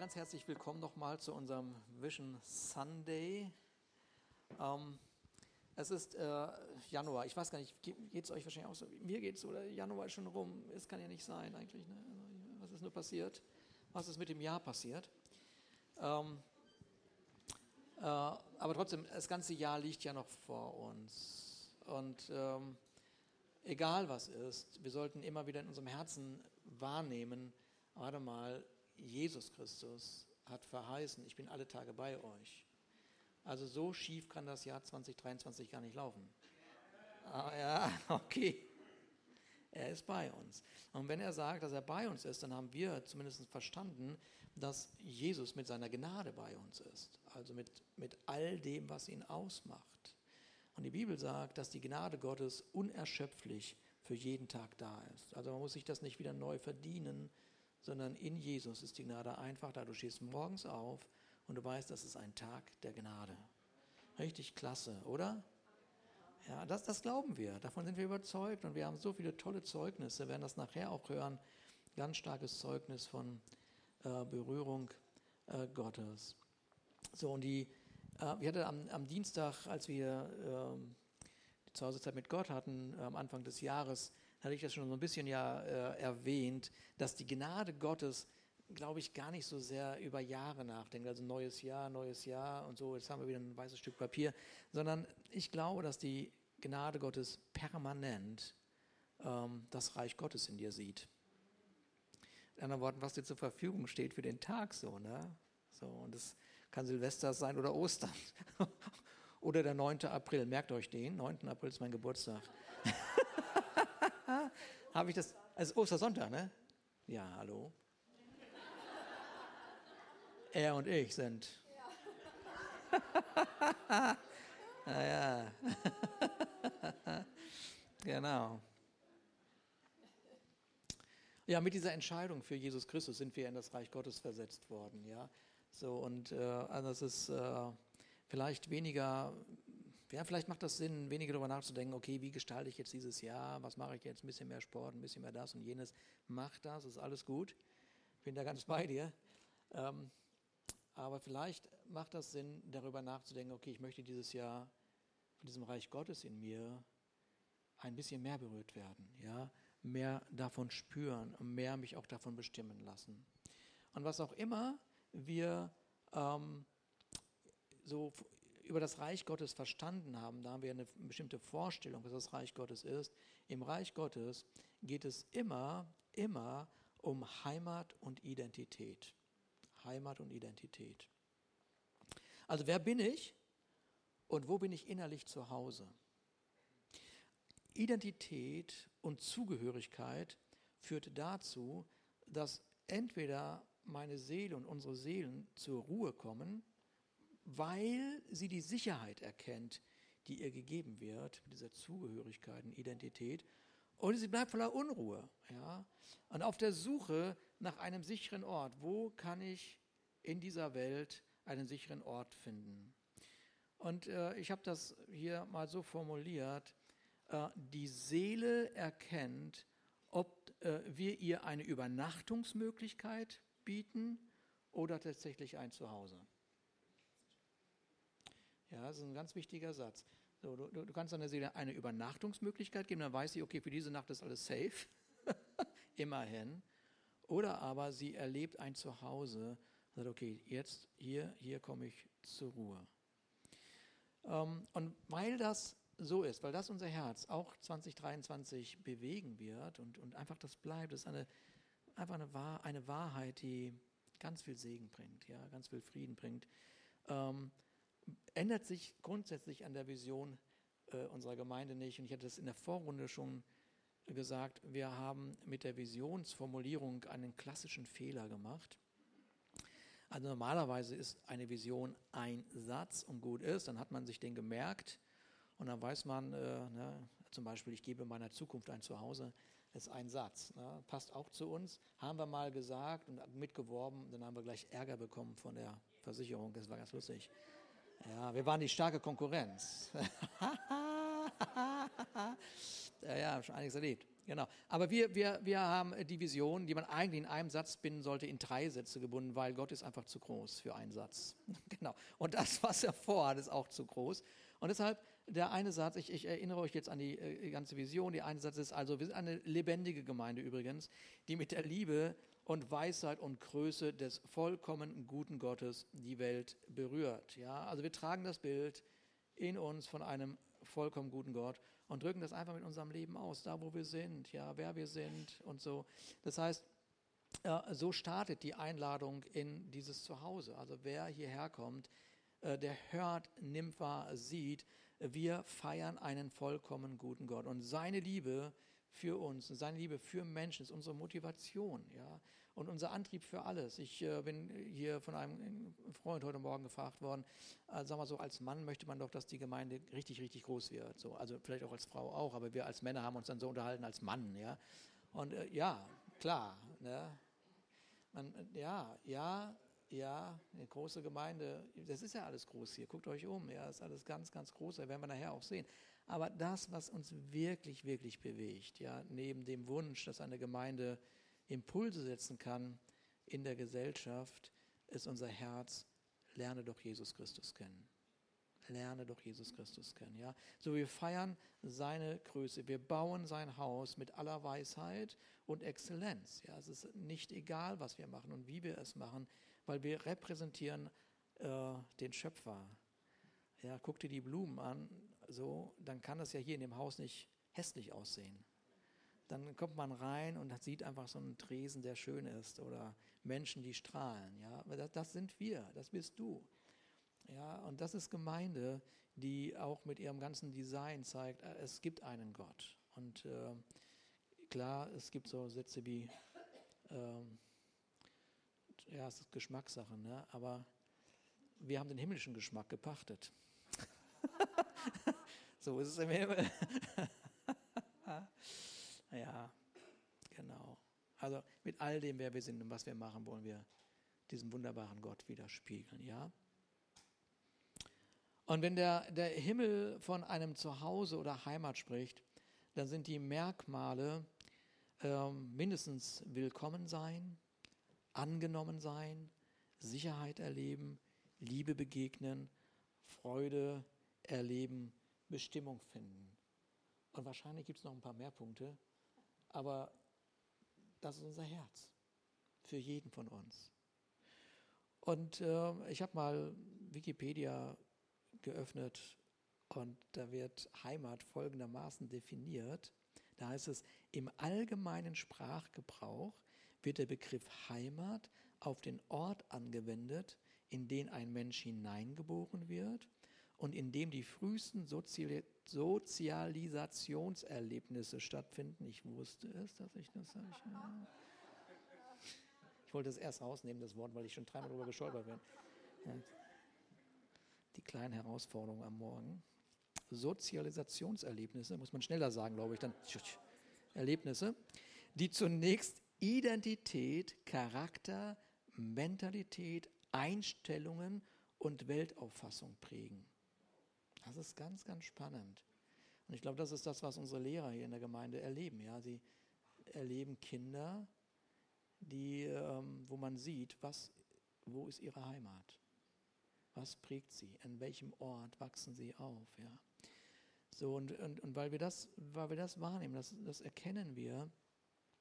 ganz herzlich willkommen nochmal zu unserem Vision Sunday. Ähm, es ist äh, Januar, ich weiß gar nicht, geht es euch wahrscheinlich auch so? Mir geht es, oder Januar ist schon rum, es kann ja nicht sein eigentlich. Ne? Was ist nur passiert? Was ist mit dem Jahr passiert? Ähm, äh, aber trotzdem, das ganze Jahr liegt ja noch vor uns. Und ähm, egal was ist, wir sollten immer wieder in unserem Herzen wahrnehmen, warte mal, Jesus Christus hat verheißen, ich bin alle Tage bei euch. Also so schief kann das Jahr 2023 gar nicht laufen. Ah, ja, okay. Er ist bei uns. Und wenn er sagt, dass er bei uns ist, dann haben wir zumindest verstanden, dass Jesus mit seiner Gnade bei uns ist. Also mit, mit all dem, was ihn ausmacht. Und die Bibel sagt, dass die Gnade Gottes unerschöpflich für jeden Tag da ist. Also man muss sich das nicht wieder neu verdienen, sondern in Jesus ist die Gnade einfach da. Du stehst morgens auf und du weißt, das ist ein Tag der Gnade. Richtig klasse, oder? Ja, das, das glauben wir, davon sind wir überzeugt und wir haben so viele tolle Zeugnisse, wir werden das nachher auch hören, ganz starkes Zeugnis von äh, Berührung äh, Gottes. So, und die, äh, wir hatten am, am, Dienstag, als wir ähm, die Zuhausezeit mit Gott hatten, am Anfang des Jahres, hatte ich das schon so ein bisschen ja äh, erwähnt, dass die Gnade Gottes, glaube ich, gar nicht so sehr über Jahre nachdenkt, also neues Jahr, neues Jahr und so, jetzt haben wir wieder ein weißes Stück Papier, sondern ich glaube, dass die Gnade Gottes permanent ähm, das Reich Gottes in dir sieht. In anderen Worten, was dir zur Verfügung steht für den Tag, so, ne? So, und das kann Silvester sein oder Ostern. oder der 9. April, merkt euch den, 9. April ist mein Geburtstag. Habe ich das? Also Ostersonntag, ne? Ja, hallo. Er und ich sind. Ja. naja. genau. Ja, mit dieser Entscheidung für Jesus Christus sind wir in das Reich Gottes versetzt worden, ja. So und äh, also das ist äh, vielleicht weniger, ja, vielleicht macht das Sinn, weniger darüber nachzudenken, okay, wie gestalte ich jetzt dieses Jahr, was mache ich jetzt, ein bisschen mehr Sport, ein bisschen mehr das und jenes. Mach das, ist alles gut. Ich bin da ganz bei dir. Ähm, aber vielleicht macht das Sinn, darüber nachzudenken, okay, ich möchte dieses Jahr von diesem Reich Gottes in mir ein bisschen mehr berührt werden, ja, mehr davon spüren mehr mich auch davon bestimmen lassen. Und was auch immer wir ähm, so über das Reich Gottes verstanden haben, da haben wir eine bestimmte Vorstellung, was das Reich Gottes ist. Im Reich Gottes geht es immer, immer um Heimat und Identität. Heimat und Identität. Also wer bin ich und wo bin ich innerlich zu Hause? Identität und Zugehörigkeit führt dazu, dass entweder meine Seele und unsere Seelen zur Ruhe kommen weil sie die Sicherheit erkennt, die ihr gegeben wird, mit dieser Zugehörigkeit und Identität. Und sie bleibt voller Unruhe. Ja? Und auf der Suche nach einem sicheren Ort. Wo kann ich in dieser Welt einen sicheren Ort finden? Und äh, ich habe das hier mal so formuliert. Äh, die Seele erkennt, ob äh, wir ihr eine Übernachtungsmöglichkeit bieten oder tatsächlich ein Zuhause. Ja, das ist ein ganz wichtiger Satz. So, du, du kannst deiner Seele eine Übernachtungsmöglichkeit geben, dann weiß sie, okay, für diese Nacht ist alles safe, immerhin. Oder aber sie erlebt ein Zuhause, sagt, okay, jetzt hier, hier komme ich zur Ruhe. Ähm, und weil das so ist, weil das unser Herz auch 2023 bewegen wird und, und einfach das bleibt, das ist eine, einfach eine, Wahr, eine Wahrheit, die ganz viel Segen bringt, ja, ganz viel Frieden bringt. Ähm, ändert sich grundsätzlich an der Vision äh, unserer Gemeinde nicht. Und ich hatte das in der Vorrunde schon gesagt, wir haben mit der Visionsformulierung einen klassischen Fehler gemacht. Also normalerweise ist eine Vision ein Satz und gut ist, dann hat man sich den gemerkt und dann weiß man, äh, ne, zum Beispiel, ich gebe meiner Zukunft ein Zuhause, ist ein Satz, ne, passt auch zu uns, haben wir mal gesagt und mitgeworben, dann haben wir gleich Ärger bekommen von der Versicherung, das war ganz lustig. Ja, wir waren die starke Konkurrenz. ja, ja, schon einiges erlebt. Genau. Aber wir, wir, wir haben die Vision, die man eigentlich in einem Satz binden sollte, in drei Sätze gebunden, weil Gott ist einfach zu groß für einen Satz. genau. Und das, was er vorhat, ist auch zu groß. Und deshalb der eine Satz, ich, ich erinnere euch jetzt an die äh, ganze Vision, der eine Satz ist also, wir sind eine lebendige Gemeinde übrigens, die mit der Liebe und Weisheit und Größe des vollkommen guten Gottes die Welt berührt. Ja, also wir tragen das Bild in uns von einem vollkommen guten Gott und drücken das einfach mit unserem Leben aus, da wo wir sind, ja, wer wir sind und so. Das heißt, so startet die Einladung in dieses Zuhause. Also wer hierher kommt, äh, der hört, nimmt wahr, sieht, wir feiern einen vollkommen guten Gott. Und seine Liebe für uns, seine Liebe für Menschen ist unsere Motivation, ja, und unser Antrieb für alles. Ich äh, bin hier von einem Freund heute Morgen gefragt worden, äh, sag mal so, als Mann möchte man doch, dass die Gemeinde richtig, richtig groß wird. So, also vielleicht auch als Frau auch, aber wir als Männer haben uns dann so unterhalten als Mann, ja. Und äh, ja, klar, ne? Man, ja, ja, ja, eine große Gemeinde, das ist ja alles groß hier, guckt euch um, ja, ist alles ganz, ganz groß, das werden wir nachher auch sehen. Aber das, was uns wirklich, wirklich bewegt, ja, neben dem Wunsch, dass eine Gemeinde Impulse setzen kann in der Gesellschaft, ist unser Herz, lerne doch Jesus Christus kennen. Lerne doch Jesus Christus kennen, ja. So wir feiern seine Größe, wir bauen sein Haus mit aller Weisheit und Exzellenz, ja. Es ist nicht egal, was wir machen und wie wir es machen, weil wir repräsentieren äh, den Schöpfer. Ja, guck dir die Blumen an, so, dann kann das ja hier in dem Haus nicht hässlich aussehen. Dann kommt man rein und sieht einfach so einen Tresen, der schön ist, oder Menschen, die strahlen. Ja, das, das sind wir, das bist du. Ja, und das ist Gemeinde, die auch mit ihrem ganzen Design zeigt, äh, es gibt einen Gott. Und äh, klar, es gibt so Sätze wie, ähm, ja, es ist Geschmackssache, ne? aber wir haben den himmlischen Geschmack gepachtet. so ist es im Himmel. ja, genau. Also mit all dem, wer wir sind und was wir machen, wollen wir diesen wunderbaren Gott widerspiegeln, ja. Und wenn der, der Himmel von einem Zuhause oder Heimat spricht, dann sind die Merkmale äh, mindestens willkommen sein, angenommen sein, Sicherheit erleben, Liebe begegnen, Freude erleben, Bestimmung finden. Und wahrscheinlich gibt es noch ein paar mehr Punkte, aber das ist unser Herz für jeden von uns. Und äh, ich habe mal Wikipedia geöffnet und da wird Heimat folgendermaßen definiert. Da heißt es, im allgemeinen Sprachgebrauch wird der Begriff Heimat auf den Ort angewendet, in den ein Mensch hineingeboren wird und in dem die frühesten Sozial Sozialisationserlebnisse stattfinden. Ich wusste es, dass ich das sage. Ich wollte es erst rausnehmen, das Wort, weil ich schon dreimal darüber gestolpert bin. Die kleinen Herausforderungen am Morgen. Sozialisationserlebnisse, muss man schneller sagen, glaube ich, dann Erlebnisse, die zunächst Identität, Charakter, Mentalität, Einstellungen und Weltauffassung prägen. Das ist ganz, ganz spannend. Und ich glaube, das ist das, was unsere Lehrer hier in der Gemeinde erleben. Ja, sie erleben Kinder, die, ähm, wo man sieht, was, wo ist ihre Heimat? Was prägt sie? An welchem Ort wachsen sie auf? Ja. So, und, und, und weil wir das, weil wir das wahrnehmen, das, das erkennen wir,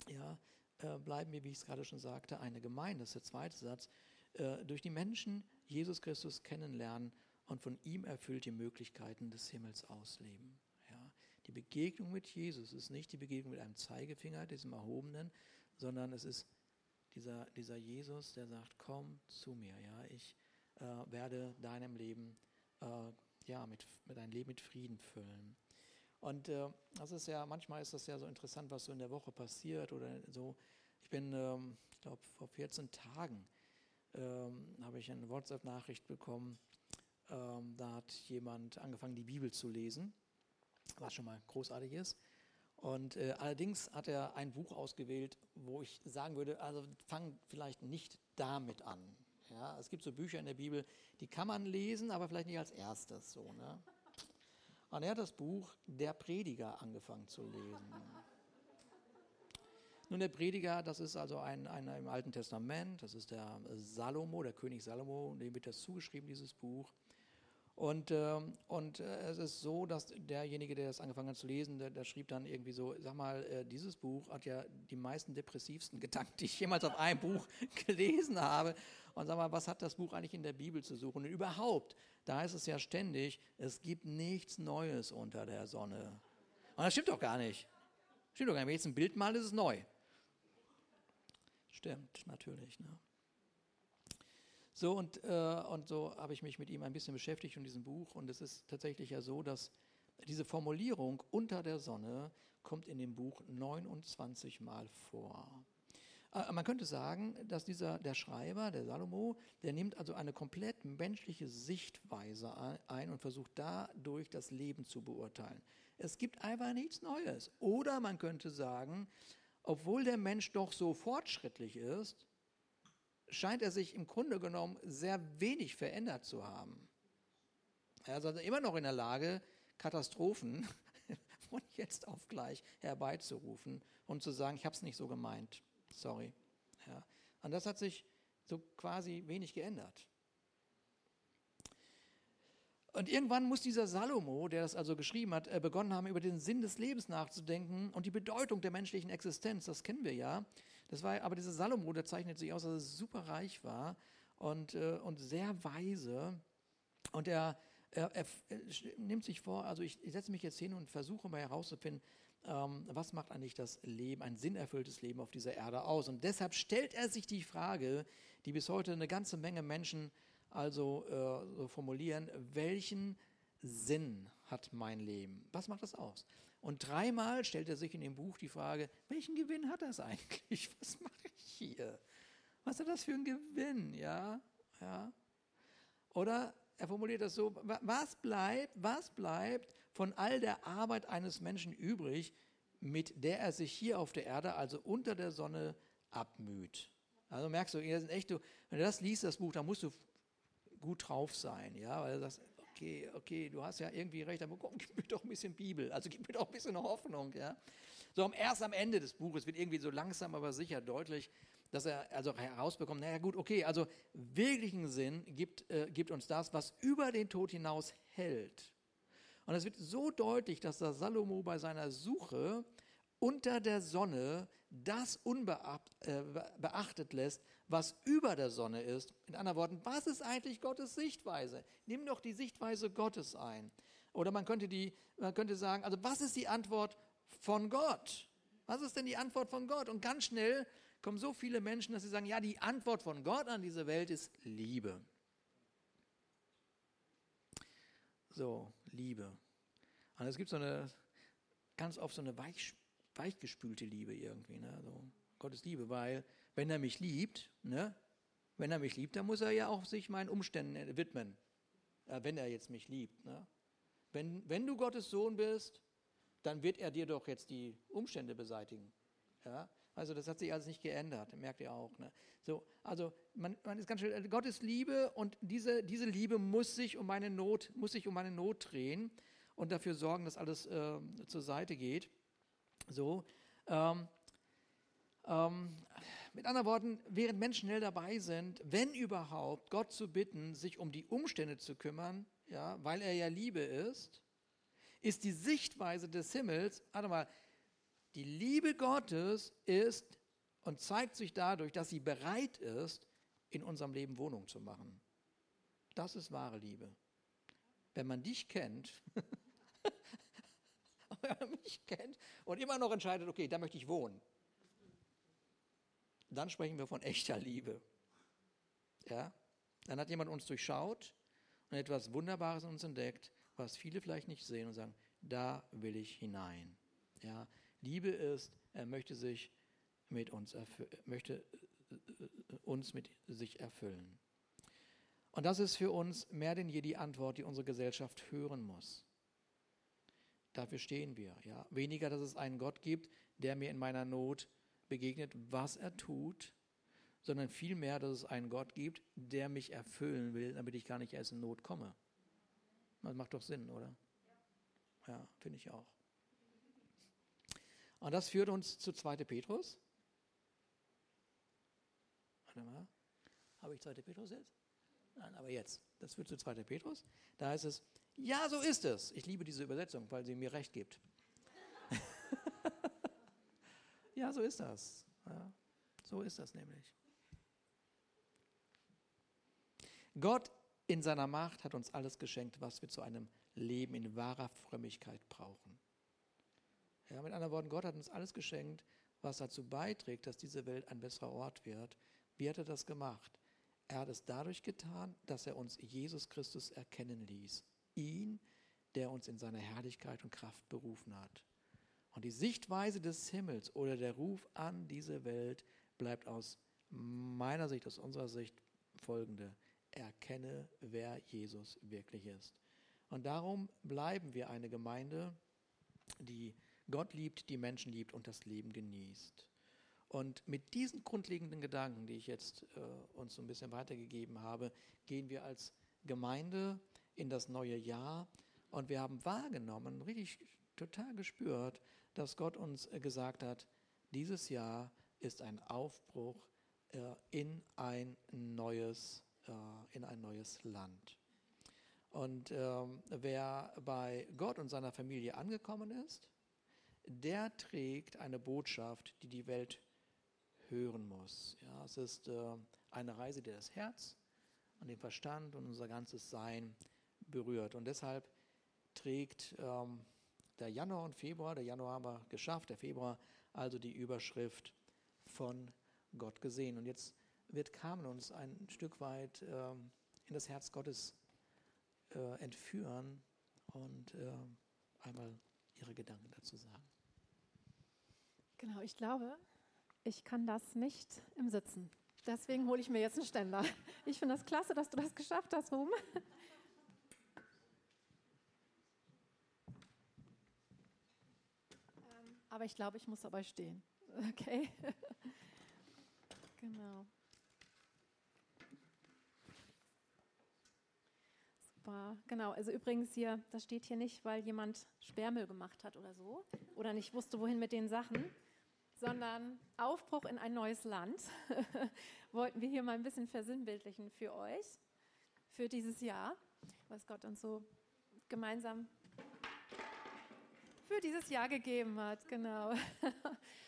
ja, äh, bleiben wir, wie ich es gerade schon sagte, eine Gemeinde, das ist der zweite Satz, äh, durch die Menschen Jesus Christus kennenlernen und von ihm erfüllt die Möglichkeiten des Himmels ausleben. Ja. Die Begegnung mit Jesus ist nicht die Begegnung mit einem Zeigefinger, diesem Erhobenen, sondern es ist dieser, dieser Jesus, der sagt, komm zu mir, ja, ich äh, werde deinem Leben, äh, ja, mit, mit deinem Leben mit Frieden füllen. Und äh, das ist ja, manchmal ist das ja so interessant, was so in der Woche passiert oder so. Ich bin, ähm, ich glaube, vor 14 Tagen ähm, habe ich eine WhatsApp-Nachricht bekommen. Ähm, da hat jemand angefangen, die Bibel zu lesen, was schon mal großartig ist. Und äh, allerdings hat er ein Buch ausgewählt, wo ich sagen würde, also fang vielleicht nicht damit an. Ja, es gibt so Bücher in der Bibel, die kann man lesen, aber vielleicht nicht als erstes so. Ne? Und er hat das Buch Der Prediger angefangen zu lesen. Nun, der Prediger, das ist also ein, ein im Alten Testament, das ist der Salomo, der König Salomo, dem wird das zugeschrieben, dieses Buch. Und, ähm, und äh, es ist so, dass derjenige, der das angefangen hat zu lesen, der, der schrieb dann irgendwie so, sag mal, äh, dieses Buch hat ja die meisten depressivsten Gedanken, die ich jemals auf einem Buch gelesen habe. Und sag mal, was hat das Buch eigentlich in der Bibel zu suchen? Und überhaupt, da ist es ja ständig, es gibt nichts Neues unter der Sonne. Und das stimmt doch gar nicht. Stimmt doch gar nicht. Wenn ich jetzt ein Bild mal, ist es neu. Stimmt, natürlich. Ne? So und, äh, und so habe ich mich mit ihm ein bisschen beschäftigt in diesem Buch. Und es ist tatsächlich ja so, dass diese Formulierung unter der Sonne kommt in dem Buch 29 Mal vor. Äh, man könnte sagen, dass dieser, der Schreiber, der Salomo, der nimmt also eine komplett menschliche Sichtweise ein und versucht dadurch das Leben zu beurteilen. Es gibt einfach nichts Neues. Oder man könnte sagen, obwohl der Mensch doch so fortschrittlich ist, scheint er sich im Grunde genommen sehr wenig verändert zu haben. Er ist also immer noch in der Lage, Katastrophen von jetzt auf gleich herbeizurufen und zu sagen, ich habe es nicht so gemeint. Sorry. Ja. Und das hat sich so quasi wenig geändert. Und irgendwann muss dieser Salomo, der das also geschrieben hat, äh, begonnen haben, über den Sinn des Lebens nachzudenken und die Bedeutung der menschlichen Existenz. Das kennen wir ja. Das war, aber dieser Salomo, der zeichnet sich aus, dass er super reich war und, äh, und sehr weise. Und er, er, er, nimmt sich vor, also ich, ich setze mich jetzt hin und versuche mal herauszufinden, ähm, was macht eigentlich das Leben, ein sinnerfülltes Leben auf dieser Erde aus. Und deshalb stellt er sich die Frage, die bis heute eine ganze Menge Menschen also äh, so formulieren, welchen Sinn hat mein Leben? Was macht das aus? Und dreimal stellt er sich in dem Buch die Frage, welchen Gewinn hat das eigentlich? Was mache ich hier? Was hat das für einen Gewinn? Ja, ja. Oder er formuliert das so, was bleibt, was bleibt von all der Arbeit eines Menschen übrig, mit der er sich hier auf der Erde, also unter der Sonne, abmüht? Also merkst du, echt, wenn du das liest, das Buch, dann musst du gut drauf sein, ja, weil sagst, okay, okay, du hast ja irgendwie recht, aber komm, gib mir doch ein bisschen Bibel, also gib mir doch ein bisschen Hoffnung, ja. So, erst am Ende des Buches wird irgendwie so langsam, aber sicher deutlich, dass er also herausbekommt, naja gut, okay, also wirklichen Sinn gibt, äh, gibt uns das, was über den Tod hinaus hält. Und es wird so deutlich, dass der Salomo bei seiner Suche unter der Sonne das unbeachtet äh, lässt, was über der Sonne ist. In anderen Worten, was ist eigentlich Gottes Sichtweise? Nimm doch die Sichtweise Gottes ein. Oder man könnte, die, man könnte sagen, also was ist die Antwort von Gott? Was ist denn die Antwort von Gott? Und ganz schnell kommen so viele Menschen, dass sie sagen, ja, die Antwort von Gott an diese Welt ist Liebe. So, Liebe. Und es gibt so eine, ganz oft so eine weich, weichgespülte Liebe irgendwie, ne? so Gottes Liebe, weil wenn er mich liebt, ne? wenn er mich liebt, dann muss er ja auch sich meinen Umständen widmen, ja, wenn er jetzt mich liebt. Ne? Wenn, wenn du Gottes Sohn bist, dann wird er dir doch jetzt die Umstände beseitigen. Ja? Also das hat sich alles nicht geändert, merkt ihr auch. Ne? So, also man, man ist ganz schön, Gott ist Liebe und diese, diese Liebe muss sich um meine Not, muss sich um meine Not drehen und dafür sorgen, dass alles äh, zur Seite geht. So, ähm, ähm, mit anderen Worten, während Menschen schnell dabei sind, wenn überhaupt, Gott zu bitten, sich um die Umstände zu kümmern, ja, weil er ja Liebe ist, ist die Sichtweise des Himmels, warte mal, die Liebe Gottes ist und zeigt sich dadurch, dass sie bereit ist, in unserem Leben Wohnung zu machen. Das ist wahre Liebe. Wenn man dich kennt, wenn man mich kennt und immer noch entscheidet, okay, da möchte ich wohnen, dann sprechen wir von echter Liebe. Ja? Dann hat jemand uns durchschaut und etwas Wunderbares in uns entdeckt, was viele vielleicht nicht sehen und sagen, da will ich hinein. Ja? Liebe ist, er möchte sich mit uns möchte äh, uns mit sich erfüllen. Und das ist für uns mehr denn je die Antwort, die unsere Gesellschaft hören muss. Dafür stehen wir. Ja. Weniger, dass es einen Gott gibt, der mir in meiner Not begegnet, was er tut, sondern vielmehr, dass es einen Gott gibt, der mich erfüllen will, damit ich gar nicht erst in Not komme. Das macht doch Sinn, oder? Ja, finde ich auch. Und das führt uns zu 2. Petrus. Warte mal. Habe ich 2. Petrus jetzt? Nein, aber jetzt. Das führt zu 2. Petrus. Da heißt es, ja, so ist es. Ich liebe diese Übersetzung, weil sie mir recht gibt. ja, so ist das. Ja, so ist das nämlich. Gott in seiner Macht hat uns alles geschenkt, was wir zu einem Leben in wahrer Frömmigkeit brauchen. Ja, mit anderen Worten, Gott hat uns alles geschenkt, was dazu beiträgt, dass diese Welt ein besserer Ort wird. Wie hat er das gemacht? Er hat es dadurch getan, dass er uns Jesus Christus erkennen ließ. Ihn, der uns in seiner Herrlichkeit und Kraft berufen hat. Und die Sichtweise des Himmels oder der Ruf an diese Welt bleibt aus meiner Sicht, aus unserer Sicht folgende erkenne, wer Jesus wirklich ist. Und darum bleiben wir eine Gemeinde, die Gott liebt, die Menschen liebt und das Leben genießt. Und mit diesen grundlegenden Gedanken, die ich jetzt äh, uns so ein bisschen weitergegeben habe, gehen wir als Gemeinde in das neue Jahr und wir haben wahrgenommen, richtig total gespürt, dass Gott uns äh, gesagt hat, dieses Jahr ist ein Aufbruch äh, in ein neues äh, in ein neues Land. Und ähm, wer bei Gott und seiner Familie angekommen ist, der trägt eine Botschaft, die die Welt hören muss. Ja, es ist äh, eine Reise, die das Herz und den Verstand und unser ganzes Sein berührt. Und deshalb trägt ähm, der Januar und Februar, der Januar haben wir geschafft, der Februar also die Überschrift von Gott gesehen. Und jetzt wird Carmen uns ein Stück weit äh, in das Herz Gottes äh, entführen und äh, einmal ihre Gedanken dazu sagen. Genau, ich glaube, ich kann das nicht im Sitzen. Deswegen hole ich mir jetzt einen Ständer. Ich finde das klasse, dass du das geschafft hast, Ruhm. Aber ich glaube, ich muss dabei stehen. Okay. Genau. Super, genau. Also übrigens hier, das steht hier nicht, weil jemand Sperrmüll gemacht hat oder so oder nicht wusste, wohin mit den Sachen, sondern Aufbruch in ein neues Land wollten wir hier mal ein bisschen versinnbildlichen für euch, für dieses Jahr, was Gott uns so gemeinsam für dieses Jahr gegeben hat. Genau.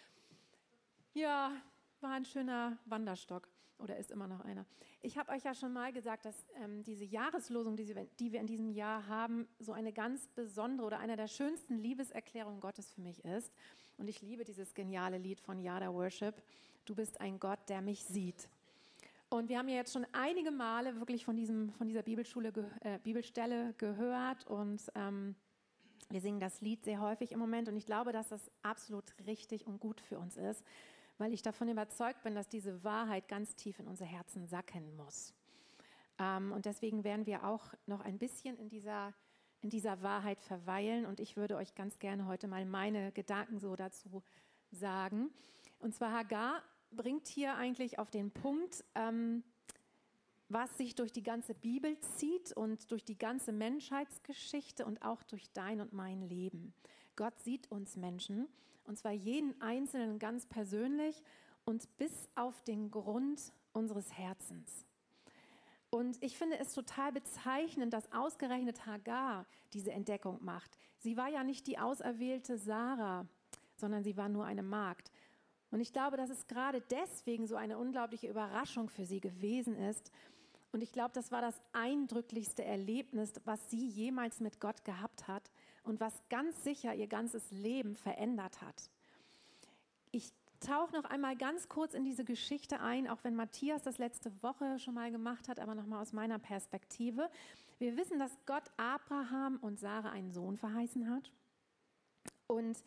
ja, war ein schöner Wanderstock oder ist immer noch einer. Ich habe euch ja schon mal gesagt, dass ähm, diese Jahreslosung, die, sie, die wir in diesem Jahr haben, so eine ganz besondere oder eine der schönsten Liebeserklärungen Gottes für mich ist. Und ich liebe dieses geniale Lied von Yada Worship. Du bist ein Gott, der mich sieht. Und wir haben ja jetzt schon einige Male wirklich von, diesem, von dieser Bibelschule, äh, Bibelstelle gehört und ähm, wir singen das Lied sehr häufig im Moment und ich glaube, dass das absolut richtig und gut für uns ist, weil ich davon überzeugt bin, dass diese Wahrheit ganz tief in unser Herzen sacken muss. Ähm, und deswegen werden wir auch noch ein bisschen in dieser, in dieser Wahrheit verweilen. Und ich würde euch ganz gerne heute mal meine Gedanken so dazu sagen. Und zwar Hagar bringt hier eigentlich auf den Punkt, ähm, was sich durch die ganze Bibel zieht und durch die ganze Menschheitsgeschichte und auch durch dein und mein Leben. Gott sieht uns Menschen und zwar jeden Einzelnen ganz persönlich und bis auf den Grund unseres Herzens. Und ich finde es total bezeichnend, dass ausgerechnet Hagar diese Entdeckung macht. Sie war ja nicht die auserwählte Sarah, sondern sie war nur eine Magd. Und ich glaube, dass es gerade deswegen so eine unglaubliche Überraschung für sie gewesen ist. Und ich glaube, das war das eindrücklichste Erlebnis, was sie jemals mit Gott gehabt hat, und was ganz sicher ihr ganzes Leben verändert hat. Ich tauche noch einmal ganz kurz in diese Geschichte ein, auch wenn Matthias das letzte Woche schon mal gemacht hat, aber nochmal aus meiner Perspektive. Wir wissen, dass Gott Abraham und Sarah einen Sohn verheißen hat. Und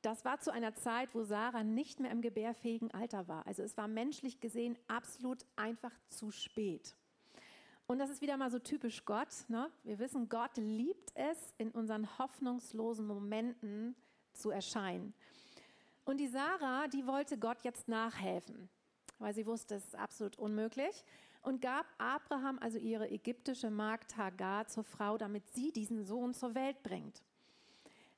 das war zu einer Zeit, wo Sarah nicht mehr im gebärfähigen Alter war. Also es war menschlich gesehen absolut einfach zu spät. Und das ist wieder mal so typisch Gott. Ne? Wir wissen, Gott liebt es, in unseren hoffnungslosen Momenten zu erscheinen. Und die Sarah, die wollte Gott jetzt nachhelfen. weil sie wusste, es ist absolut unmöglich, und gab Abraham also ihre ägyptische Magd Hagar zur Frau, damit sie diesen Sohn zur Welt bringt.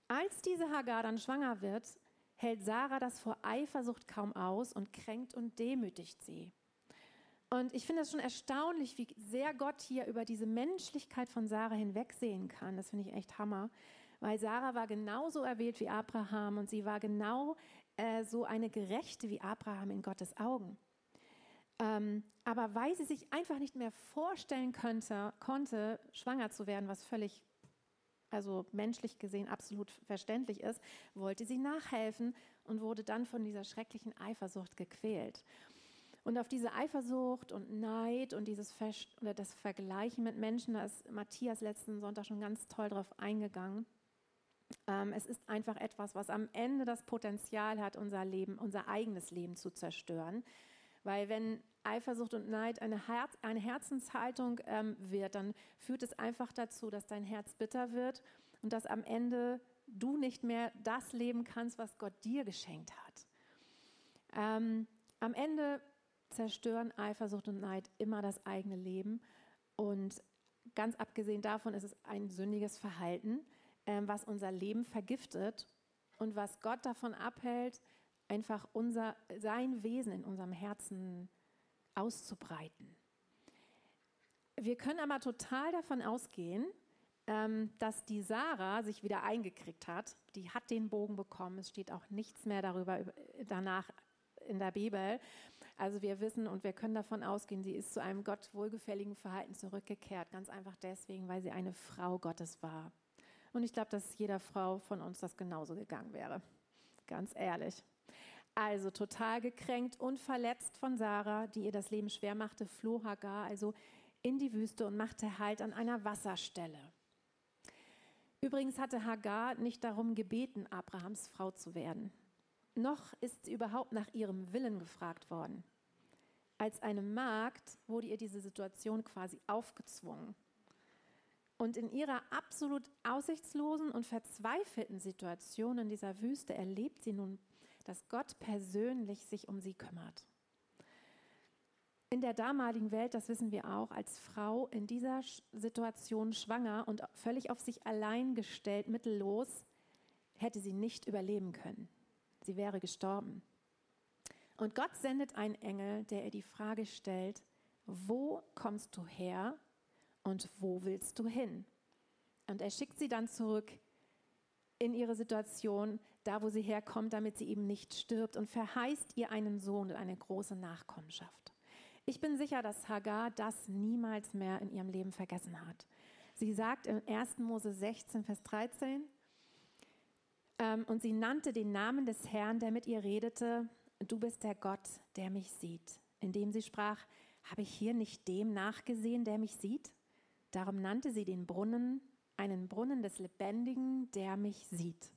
Als diese Hagar dann schwanger wird, hält Sarah das vor Eifersucht kaum aus und kränkt und demütigt sie. Und ich finde es schon erstaunlich, wie sehr Gott hier über diese Menschlichkeit von Sarah hinwegsehen kann. Das finde ich echt Hammer, weil Sarah war genauso erwählt wie Abraham und sie war genau äh, so eine Gerechte wie Abraham in Gottes Augen. Ähm, aber weil sie sich einfach nicht mehr vorstellen könnte, konnte, schwanger zu werden, was völlig, also menschlich gesehen absolut verständlich ist, wollte sie nachhelfen und wurde dann von dieser schrecklichen Eifersucht gequält. Und auf diese Eifersucht und Neid und dieses Ver oder das Vergleichen mit Menschen, da ist Matthias letzten Sonntag schon ganz toll drauf eingegangen. Ähm, es ist einfach etwas, was am Ende das Potenzial hat, unser Leben, unser eigenes Leben zu zerstören. Weil wenn Eifersucht und Neid eine, Herz, eine Herzenshaltung ähm, wird, dann führt es einfach dazu, dass dein Herz bitter wird und dass am Ende du nicht mehr das leben kannst, was Gott dir geschenkt hat. Ähm, am Ende zerstören Eifersucht und Neid immer das eigene Leben und ganz abgesehen davon ist es ein sündiges Verhalten, ähm, was unser Leben vergiftet und was Gott davon abhält, einfach unser, sein Wesen in unserem Herzen auszubreiten. Wir können aber total davon ausgehen, ähm, dass die Sarah sich wieder eingekriegt hat. Die hat den Bogen bekommen. Es steht auch nichts mehr darüber danach in der Bibel. Also wir wissen und wir können davon ausgehen, sie ist zu einem Gott wohlgefälligen Verhalten zurückgekehrt. Ganz einfach deswegen, weil sie eine Frau Gottes war. Und ich glaube, dass jeder Frau von uns das genauso gegangen wäre. Ganz ehrlich. Also total gekränkt und verletzt von Sarah, die ihr das Leben schwer machte, floh Hagar also in die Wüste und machte Halt an einer Wasserstelle. Übrigens hatte Hagar nicht darum gebeten, Abrahams Frau zu werden. Noch ist sie überhaupt nach ihrem Willen gefragt worden. Als eine Magd wurde ihr diese Situation quasi aufgezwungen. Und in ihrer absolut aussichtslosen und verzweifelten Situation in dieser Wüste erlebt sie nun dass Gott persönlich sich um sie kümmert. In der damaligen Welt, das wissen wir auch, als Frau in dieser Situation schwanger und völlig auf sich allein gestellt, mittellos, hätte sie nicht überleben können. Sie wäre gestorben. Und Gott sendet einen Engel, der ihr die Frage stellt, wo kommst du her und wo willst du hin? Und er schickt sie dann zurück in ihre Situation, da wo sie herkommt, damit sie eben nicht stirbt und verheißt ihr einen Sohn und eine große Nachkommenschaft. Ich bin sicher, dass Hagar das niemals mehr in ihrem Leben vergessen hat. Sie sagt in 1. Mose 16, Vers 13, ähm, und sie nannte den Namen des Herrn, der mit ihr redete, du bist der Gott, der mich sieht. Indem sie sprach, habe ich hier nicht dem nachgesehen, der mich sieht? Darum nannte sie den Brunnen einen Brunnen des Lebendigen, der mich sieht.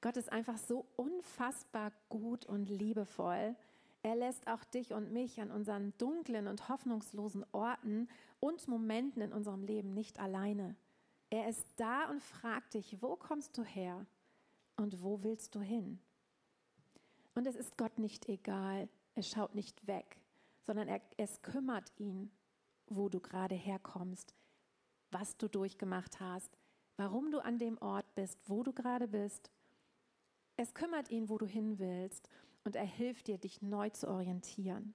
Gott ist einfach so unfassbar gut und liebevoll. Er lässt auch dich und mich an unseren dunklen und hoffnungslosen Orten und Momenten in unserem Leben nicht alleine. Er ist da und fragt dich, wo kommst du her und wo willst du hin? Und es ist Gott nicht egal, er schaut nicht weg, sondern er, es kümmert ihn, wo du gerade herkommst, was du durchgemacht hast, warum du an dem Ort bist, wo du gerade bist es kümmert ihn, wo du hin willst und er hilft dir, dich neu zu orientieren.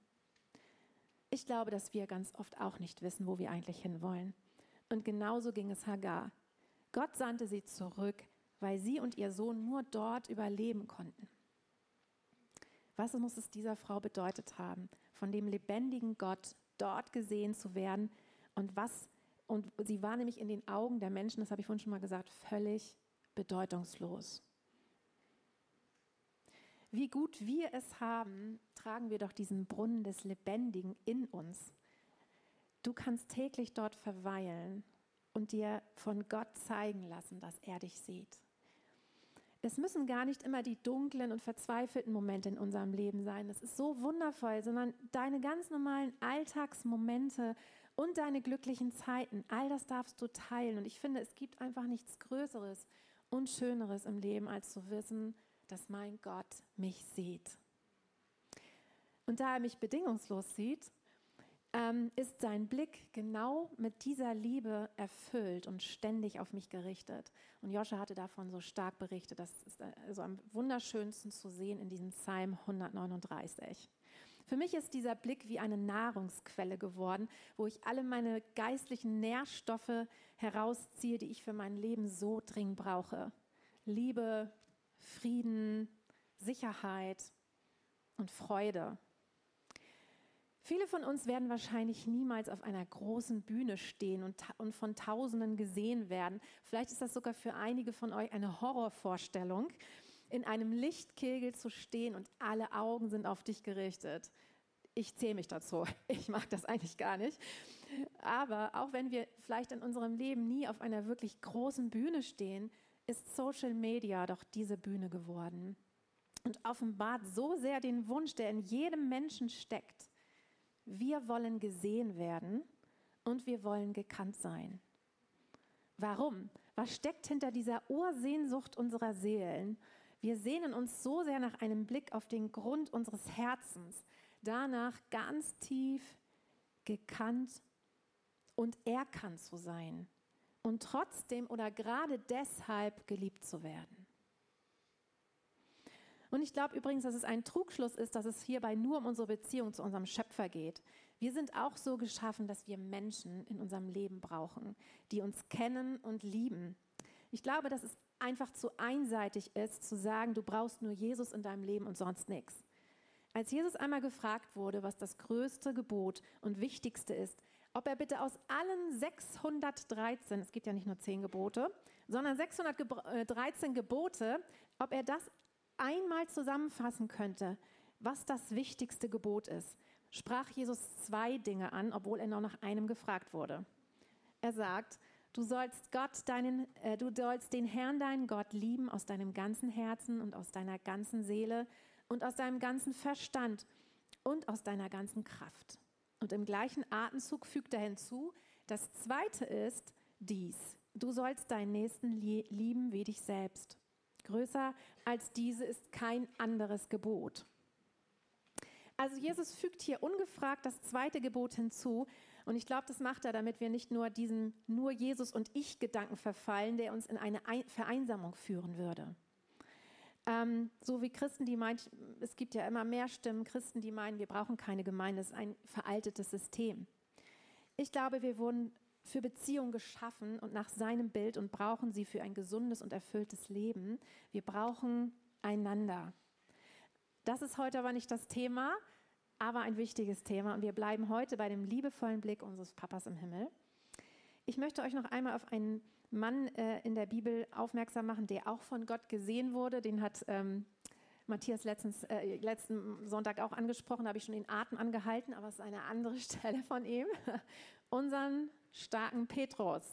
Ich glaube, dass wir ganz oft auch nicht wissen, wo wir eigentlich hinwollen. Und genauso ging es Hagar. Gott sandte sie zurück, weil sie und ihr Sohn nur dort überleben konnten. Was muss es dieser Frau bedeutet haben, von dem lebendigen Gott dort gesehen zu werden und was und sie war nämlich in den Augen der Menschen, das habe ich vorhin schon mal gesagt, völlig bedeutungslos. Wie gut wir es haben, tragen wir doch diesen Brunnen des Lebendigen in uns. Du kannst täglich dort verweilen und dir von Gott zeigen lassen, dass er dich sieht. Es müssen gar nicht immer die dunklen und verzweifelten Momente in unserem Leben sein. Das ist so wundervoll, sondern deine ganz normalen Alltagsmomente und deine glücklichen Zeiten, all das darfst du teilen. Und ich finde, es gibt einfach nichts Größeres und Schöneres im Leben, als zu wissen, dass mein Gott mich sieht. Und da er mich bedingungslos sieht, ähm, ist sein Blick genau mit dieser Liebe erfüllt und ständig auf mich gerichtet. Und Joscha hatte davon so stark berichtet. Das ist also am wunderschönsten zu sehen in diesem Psalm 139. Für mich ist dieser Blick wie eine Nahrungsquelle geworden, wo ich alle meine geistlichen Nährstoffe herausziehe, die ich für mein Leben so dringend brauche. Liebe, Frieden, Sicherheit und Freude. Viele von uns werden wahrscheinlich niemals auf einer großen Bühne stehen und, und, von Tausenden gesehen werden. Vielleicht ist das sogar für einige von euch eine Horrorvorstellung, in einem Lichtkegel zu stehen und alle Augen sind auf dich gerichtet. Ich zähle mich dazu. Ich mag das eigentlich gar nicht. Aber auch wenn wir vielleicht in unserem Leben nie auf einer wirklich großen Bühne stehen, ist Social Media doch diese Bühne geworden und offenbart so sehr den Wunsch, der in jedem Menschen steckt wir wollen gesehen werden und wir wollen gekannt sein. Warum? Was steckt hinter dieser Ursehnsucht unserer Seelen? Wir sehnen uns so sehr nach einem Blick auf den Grund unseres Herzens, danach ganz tief gekannt und erkannt zu sein und trotzdem oder gerade deshalb geliebt zu werden. Und ich glaube übrigens, dass es ein Trugschluss ist, dass es hierbei nur um unsere Beziehung zu unserem Schöpfer geht. Wir sind auch so geschaffen, dass wir Menschen in unserem Leben brauchen, die uns kennen und lieben. Ich glaube, dass es einfach zu einseitig ist, zu sagen, du brauchst nur Jesus in deinem Leben und sonst nichts. Als Jesus einmal gefragt wurde, was das größte Gebot und wichtigste ist, ob er bitte aus allen 613, es gibt ja nicht nur zehn Gebote, sondern 613 Gebote, ob er das einmal zusammenfassen könnte, was das wichtigste Gebot ist, sprach Jesus zwei Dinge an, obwohl er noch nach einem gefragt wurde. Er sagt, du sollst Gott deinen, äh, du sollst den Herrn deinen Gott lieben aus deinem ganzen Herzen und aus deiner ganzen Seele und aus deinem ganzen Verstand und aus deiner ganzen Kraft. Und im gleichen Atemzug fügt er hinzu, das zweite ist dies, du sollst deinen Nächsten lieben wie dich selbst. Größer als diese ist kein anderes Gebot. Also Jesus fügt hier ungefragt das zweite Gebot hinzu. Und ich glaube, das macht er, damit wir nicht nur diesen nur Jesus und ich Gedanken verfallen, der uns in eine Vereinsamung führen würde. Ähm, so wie Christen, die meinen, es gibt ja immer mehr Stimmen, Christen, die meinen, wir brauchen keine Gemeinde, das ist ein veraltetes System. Ich glaube, wir wurden für Beziehungen geschaffen und nach seinem Bild und brauchen sie für ein gesundes und erfülltes Leben. Wir brauchen einander. Das ist heute aber nicht das Thema, aber ein wichtiges Thema. Und wir bleiben heute bei dem liebevollen Blick unseres Papas im Himmel. Ich möchte euch noch einmal auf einen Mann äh, in der Bibel aufmerksam machen, der auch von Gott gesehen wurde. Den hat ähm, Matthias letztens, äh, letzten Sonntag auch angesprochen, da habe ich schon den Atem angehalten, aber es ist eine andere Stelle von ihm. Unseren starken Petrus.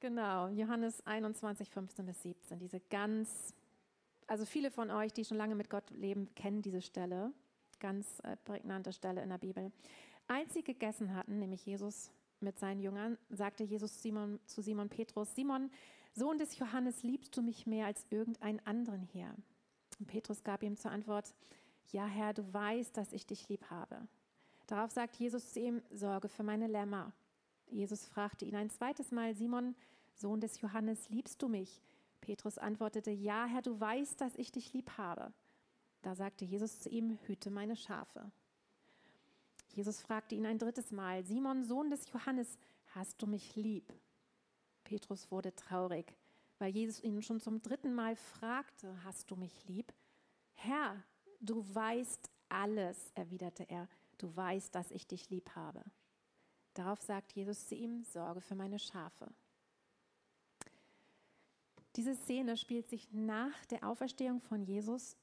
Genau, Johannes 21, 15 bis 17. Diese ganz, also viele von euch, die schon lange mit Gott leben, kennen diese Stelle. Ganz äh, prägnante Stelle in der Bibel. Als sie gegessen hatten, nämlich Jesus mit seinen Jüngern, sagte Jesus Simon, zu Simon Petrus, Simon, Sohn des Johannes, liebst du mich mehr als irgendeinen anderen hier? Und Petrus gab ihm zur Antwort, ja Herr, du weißt, dass ich dich lieb habe. Darauf sagt Jesus zu ihm, sorge für meine Lämmer. Jesus fragte ihn ein zweites Mal, Simon, Sohn des Johannes, liebst du mich? Petrus antwortete, ja, Herr, du weißt, dass ich dich lieb habe. Da sagte Jesus zu ihm, hüte meine Schafe. Jesus fragte ihn ein drittes Mal, Simon, Sohn des Johannes, hast du mich lieb? Petrus wurde traurig, weil Jesus ihn schon zum dritten Mal fragte, hast du mich lieb? Herr, du weißt alles, erwiderte er, du weißt, dass ich dich lieb habe. Darauf sagt Jesus zu ihm, sorge für meine Schafe. Diese Szene spielt sich nach der Auferstehung von Jesus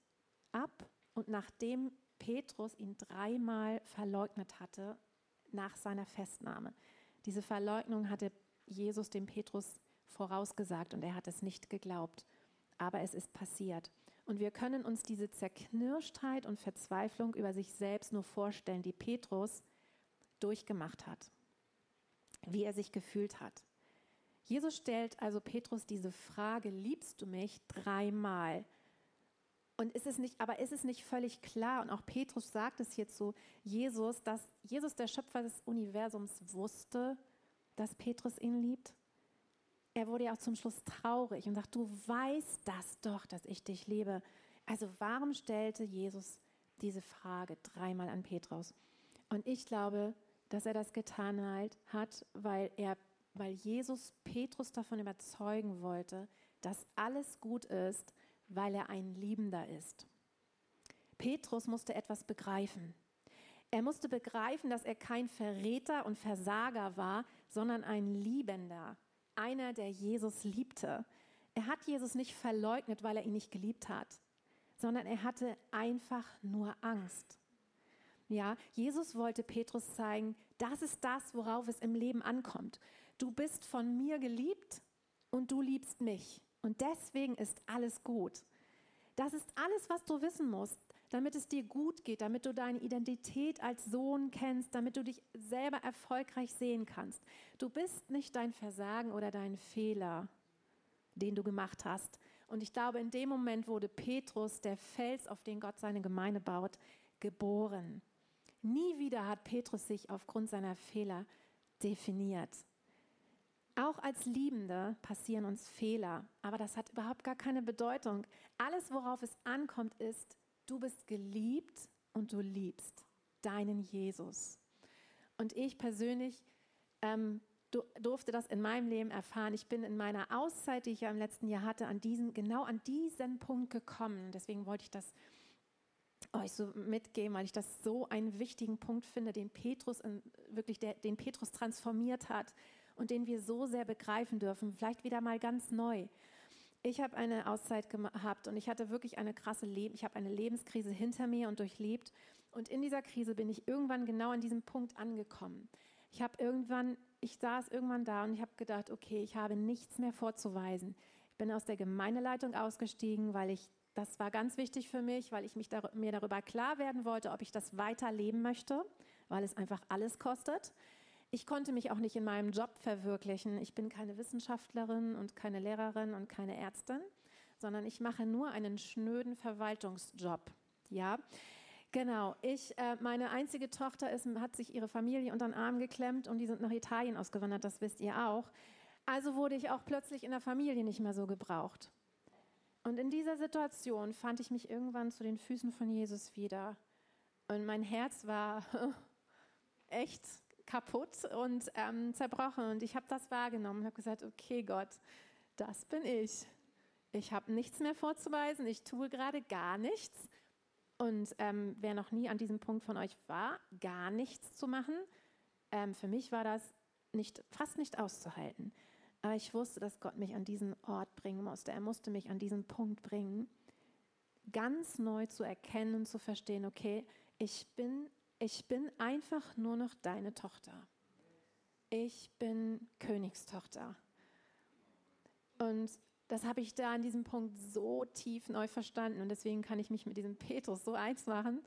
ab und nachdem Petrus ihn dreimal verleugnet hatte nach seiner Festnahme. Diese Verleugnung hatte Jesus dem Petrus vorausgesagt und er hat es nicht geglaubt. Aber es ist passiert. Und wir können uns diese Zerknirschtheit und Verzweiflung über sich selbst nur vorstellen, die Petrus durchgemacht hat wie er sich gefühlt hat. Jesus stellt also Petrus diese Frage, liebst du mich, dreimal. Und ist es nicht, aber ist es nicht völlig klar, und auch Petrus sagt es hier zu Jesus, dass Jesus, der Schöpfer des Universums, wusste, dass Petrus ihn liebt? Er wurde ja auch zum Schluss traurig und sagt, du weißt das doch, dass ich dich liebe. Also warum stellte Jesus diese Frage dreimal an Petrus? Und ich glaube, dass er das getan hat, weil, er, weil Jesus Petrus davon überzeugen wollte, dass alles gut ist, weil er ein Liebender ist. Petrus musste etwas begreifen. Er musste begreifen, dass er kein Verräter und Versager war, sondern ein Liebender, einer, der Jesus liebte. Er hat Jesus nicht verleugnet, weil er ihn nicht geliebt hat, sondern er hatte einfach nur Angst. Ja, Jesus wollte Petrus zeigen, das ist das, worauf es im Leben ankommt. Du bist von mir geliebt und du liebst mich. Und deswegen ist alles gut. Das ist alles, was du wissen musst, damit es dir gut geht, damit du deine Identität als Sohn kennst, damit du dich selber erfolgreich sehen kannst. Du bist nicht dein Versagen oder dein Fehler, den du gemacht hast. Und ich glaube, in dem Moment wurde Petrus, der Fels, auf den Gott seine Gemeinde baut, geboren. Nie wieder hat Petrus sich aufgrund seiner Fehler definiert. Auch als Liebende passieren uns Fehler, aber das hat überhaupt gar keine Bedeutung. Alles, worauf es ankommt, ist, du bist geliebt und du liebst deinen Jesus. Und ich persönlich ähm, durfte das in meinem Leben erfahren. Ich bin in meiner Auszeit, die ich ja im letzten Jahr hatte, an diesen, genau an diesen Punkt gekommen. Deswegen wollte ich das euch so mitgeben, weil ich das so einen wichtigen Punkt finde, den Petrus in, wirklich der, den Petrus transformiert hat und den wir so sehr begreifen dürfen. Vielleicht wieder mal ganz neu. Ich habe eine Auszeit gehabt und ich hatte wirklich eine krasse Leben. Ich habe eine Lebenskrise hinter mir und durchlebt. Und in dieser Krise bin ich irgendwann genau an diesem Punkt angekommen. Ich habe irgendwann, ich saß irgendwann da und ich habe gedacht, okay, ich habe nichts mehr vorzuweisen. Ich bin aus der Gemeindeleitung ausgestiegen, weil ich das war ganz wichtig für mich, weil ich mich dar mir darüber klar werden wollte, ob ich das weiterleben möchte, weil es einfach alles kostet. Ich konnte mich auch nicht in meinem Job verwirklichen. Ich bin keine Wissenschaftlerin und keine Lehrerin und keine Ärztin, sondern ich mache nur einen schnöden Verwaltungsjob. Ja, genau. Ich, äh, meine einzige Tochter ist, hat sich ihre Familie unter den Arm geklemmt und die sind nach Italien ausgewandert. Das wisst ihr auch. Also wurde ich auch plötzlich in der Familie nicht mehr so gebraucht. Und in dieser Situation fand ich mich irgendwann zu den Füßen von Jesus wieder. Und mein Herz war echt kaputt und ähm, zerbrochen. Und ich habe das wahrgenommen und habe gesagt, okay Gott, das bin ich. Ich habe nichts mehr vorzuweisen. Ich tue gerade gar nichts. Und ähm, wer noch nie an diesem Punkt von euch war, gar nichts zu machen, ähm, für mich war das nicht, fast nicht auszuhalten. Aber ich wusste, dass Gott mich an diesen Ort bringen musste. Er musste mich an diesen Punkt bringen, ganz neu zu erkennen und zu verstehen, okay, ich bin, ich bin einfach nur noch deine Tochter. Ich bin Königstochter. Und das habe ich da an diesem Punkt so tief neu verstanden und deswegen kann ich mich mit diesem Petrus so eins machen.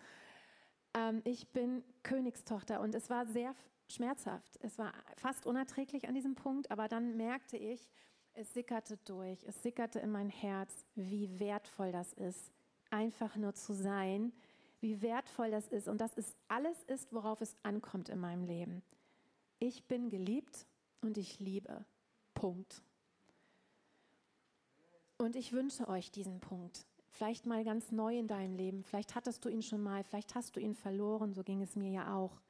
Ähm, ich bin Königstochter und es war sehr schmerzhaft. Es war fast unerträglich an diesem Punkt, aber dann merkte ich, es sickerte durch, es sickerte in mein Herz, wie wertvoll das ist, einfach nur zu sein, wie wertvoll das ist und dass es alles ist, worauf es ankommt in meinem Leben. Ich bin geliebt und ich liebe. Punkt. Und ich wünsche euch diesen Punkt. Vielleicht mal ganz neu in deinem Leben. Vielleicht hattest du ihn schon mal, vielleicht hast du ihn verloren, so ging es mir ja auch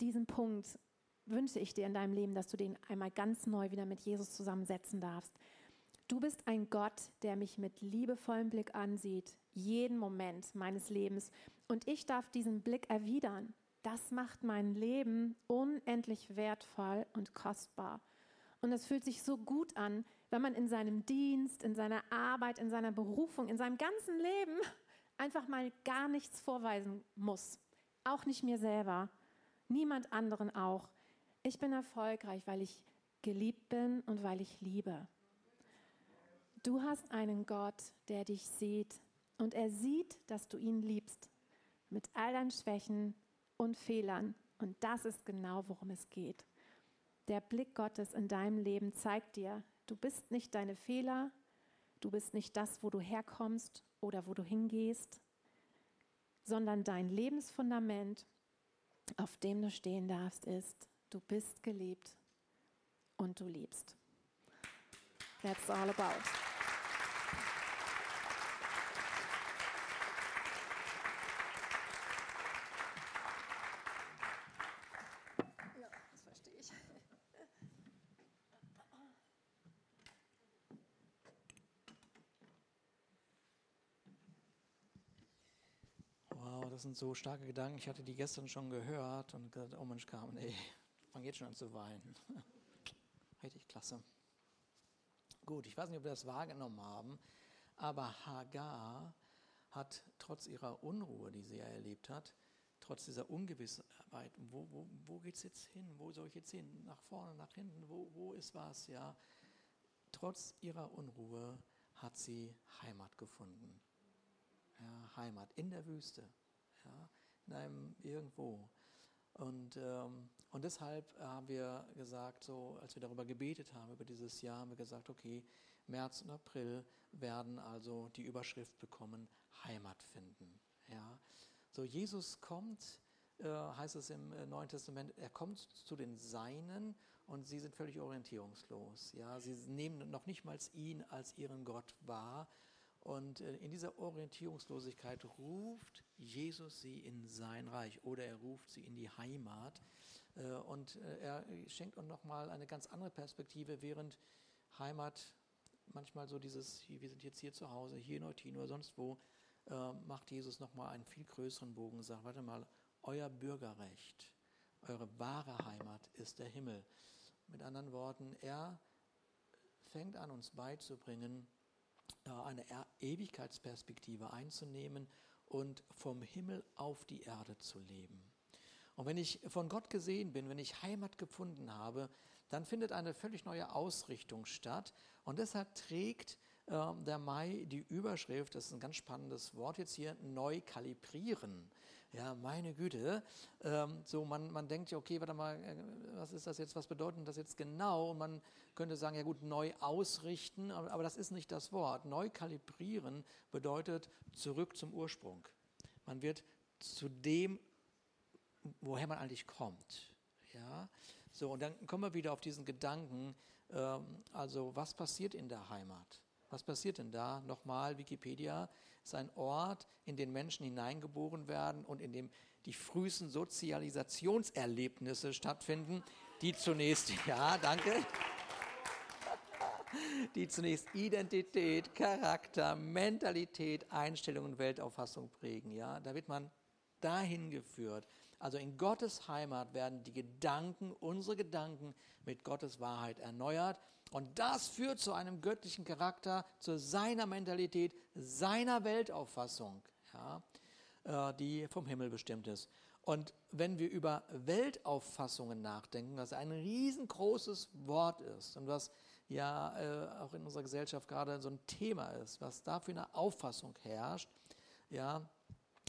diesen Punkt wünsche ich dir in deinem Leben, dass du den einmal ganz neu wieder mit Jesus zusammensetzen darfst. Du bist ein Gott, der mich mit liebevollem Blick ansieht, jeden Moment meines Lebens. Und ich darf diesen Blick erwidern. Das macht mein Leben unendlich wertvoll und kostbar. Und es fühlt sich so gut an, wenn man in seinem Dienst, in seiner Arbeit, in seiner Berufung, in seinem ganzen Leben einfach mal gar nichts vorweisen muss. Auch nicht mir selber niemand anderen auch. Ich bin erfolgreich, weil ich geliebt bin und weil ich liebe. Du hast einen Gott, der dich sieht und er sieht, dass du ihn liebst mit all deinen Schwächen und Fehlern. Und das ist genau, worum es geht. Der Blick Gottes in deinem Leben zeigt dir, du bist nicht deine Fehler, du bist nicht das, wo du herkommst oder wo du hingehst, sondern dein Lebensfundament, auf dem du stehen darfst, ist, du bist geliebt und du liebst. That's all about. Das sind so starke Gedanken. Ich hatte die gestern schon gehört und gesagt, oh Mensch, Carmen, ey, ich fange jetzt schon an zu weinen. Richtig klasse. Gut, ich weiß nicht, ob wir das wahrgenommen haben, aber Hagar hat trotz ihrer Unruhe, die sie ja erlebt hat, trotz dieser Ungewissheit, wo, wo, wo geht es jetzt hin? Wo soll ich jetzt hin? Nach vorne, nach hinten? Wo, wo ist was? Ja, trotz ihrer Unruhe hat sie Heimat gefunden. Ja, Heimat in der Wüste ja, in einem irgendwo. Und, ähm, und deshalb haben wir gesagt, so als wir darüber gebetet haben, über dieses Jahr, haben wir gesagt, okay, März und April werden also die Überschrift bekommen, Heimat finden. Ja. So, Jesus kommt, äh, heißt es im äh, Neuen Testament, er kommt zu den Seinen und sie sind völlig orientierungslos. Ja. Sie nehmen noch nicht mal ihn als ihren Gott wahr und äh, in dieser Orientierungslosigkeit ruft Jesus sie in sein Reich oder er ruft sie in die Heimat. Äh, und äh, er schenkt uns nochmal eine ganz andere Perspektive, während Heimat manchmal so dieses, wir sind jetzt hier zu Hause, hier in Eutin oder sonst wo, macht Jesus nochmal einen viel größeren Bogen und sagt, warte mal, euer Bürgerrecht, eure wahre Heimat ist der Himmel. Mit anderen Worten, er fängt an, uns beizubringen, eine Ewigkeitsperspektive einzunehmen und vom Himmel auf die Erde zu leben. Und wenn ich von Gott gesehen bin, wenn ich Heimat gefunden habe, dann findet eine völlig neue Ausrichtung statt. Und deshalb trägt äh, der Mai die Überschrift, das ist ein ganz spannendes Wort jetzt hier, neu kalibrieren. Ja, meine Güte. Ähm, so, man, man denkt ja, okay, warte mal, äh, was ist das jetzt, was bedeutet das jetzt genau? Und man könnte sagen, ja gut, neu ausrichten, aber, aber das ist nicht das Wort. Neu kalibrieren bedeutet zurück zum Ursprung. Man wird zu dem, woher man eigentlich kommt. Ja, so, und dann kommen wir wieder auf diesen Gedanken, ähm, also was passiert in der Heimat? Was passiert denn da? Nochmal, Wikipedia ist ein Ort, in den Menschen hineingeboren werden und in dem die frühesten Sozialisationserlebnisse stattfinden, die zunächst, ja, danke, die zunächst Identität, Charakter, Mentalität, Einstellung und Weltauffassung prägen. Ja, da wird man dahin geführt. Also in Gottes Heimat werden die Gedanken, unsere Gedanken mit Gottes Wahrheit erneuert und das führt zu einem göttlichen Charakter, zu seiner Mentalität, seiner Weltauffassung, ja, äh, die vom Himmel bestimmt ist. Und wenn wir über Weltauffassungen nachdenken, was ein riesengroßes Wort ist und was ja äh, auch in unserer Gesellschaft gerade so ein Thema ist, was da für eine Auffassung herrscht, ja,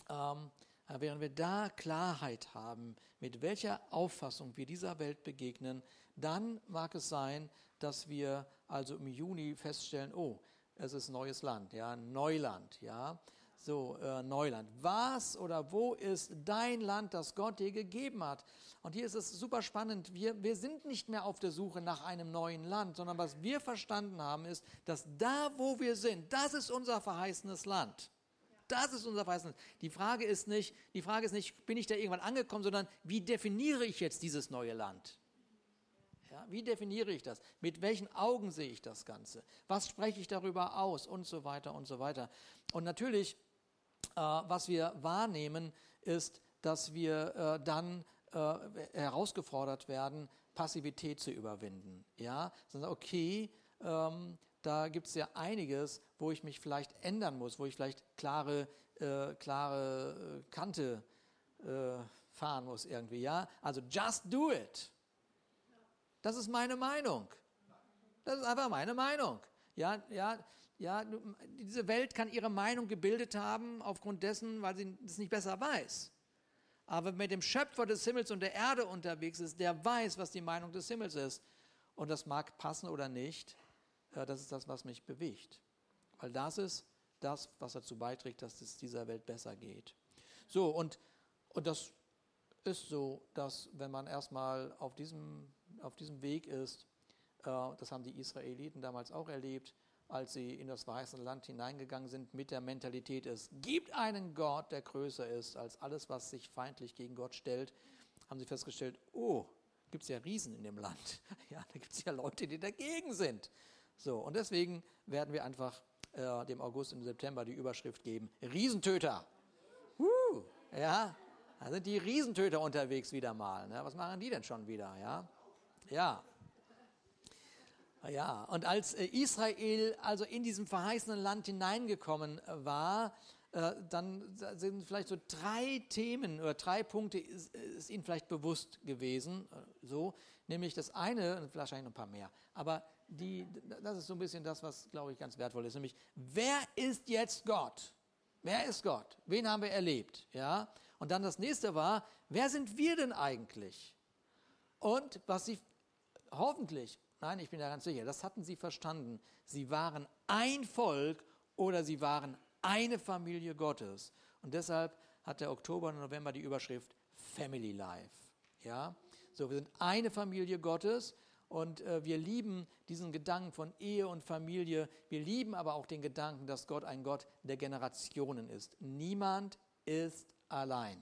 ähm, während wir da Klarheit haben, mit welcher Auffassung wir dieser Welt begegnen, dann mag es sein, dass wir also im Juni feststellen, oh, es ist neues Land, ja, Neuland, ja, so äh, Neuland. Was oder wo ist dein Land, das Gott dir gegeben hat? Und hier ist es super spannend. Wir, wir sind nicht mehr auf der Suche nach einem neuen Land, sondern was wir verstanden haben, ist, dass da, wo wir sind, das ist unser verheißenes Land. Das ist unser verheißenes. Die Frage ist nicht, die Frage ist nicht, bin ich da irgendwann angekommen, sondern wie definiere ich jetzt dieses neue Land? Ja, wie definiere ich das? Mit welchen Augen sehe ich das Ganze? Was spreche ich darüber aus? Und so weiter und so weiter. Und natürlich, äh, was wir wahrnehmen, ist, dass wir äh, dann äh, herausgefordert werden, Passivität zu überwinden. Ja, okay, ähm, da gibt es ja einiges, wo ich mich vielleicht ändern muss, wo ich vielleicht klare, äh, klare äh, Kante äh, fahren muss irgendwie. Ja, also just do it. Das ist meine Meinung. Das ist einfach meine Meinung. Ja, ja, ja, diese Welt kann ihre Meinung gebildet haben aufgrund dessen, weil sie es nicht besser weiß. Aber mit dem Schöpfer des Himmels und der Erde unterwegs ist, der weiß, was die Meinung des Himmels ist. Und das mag passen oder nicht. Das ist das, was mich bewegt. Weil das ist das, was dazu beiträgt, dass es dieser Welt besser geht. So, und, und das ist so, dass wenn man erstmal auf diesem, auf diesem Weg ist, äh, das haben die Israeliten damals auch erlebt, als sie in das weiße Land hineingegangen sind mit der Mentalität, es gibt einen Gott, der größer ist als alles, was sich feindlich gegen Gott stellt, haben sie festgestellt, oh, gibt es ja Riesen in dem Land. Ja, da gibt es ja Leute, die dagegen sind. So, und deswegen werden wir einfach äh, dem August und September die Überschrift geben, Riesentöter. Uh, ja, da sind die Riesentöter unterwegs wieder mal. Ne? Was machen die denn schon wieder? Ja, ja. Ja, und als äh, Israel also in diesem verheißenen Land hineingekommen war, äh, dann sind vielleicht so drei Themen oder drei Punkte ist, ist Ihnen vielleicht bewusst gewesen, äh, so, nämlich das eine, wahrscheinlich noch ein paar mehr, aber die, das ist so ein bisschen das, was, glaube ich, ganz wertvoll ist, nämlich, wer ist jetzt Gott? Wer ist Gott? Wen haben wir erlebt? Ja? Und dann das nächste war, wer sind wir denn eigentlich? Und was sie hoffentlich, nein, ich bin da ganz sicher, das hatten sie verstanden, sie waren ein Volk oder sie waren eine Familie Gottes. Und deshalb hat der Oktober und November die Überschrift Family Life. Ja? So, wir sind eine Familie Gottes und äh, wir lieben diesen Gedanken von Ehe und Familie. Wir lieben aber auch den Gedanken, dass Gott ein Gott der Generationen ist. Niemand ist allein.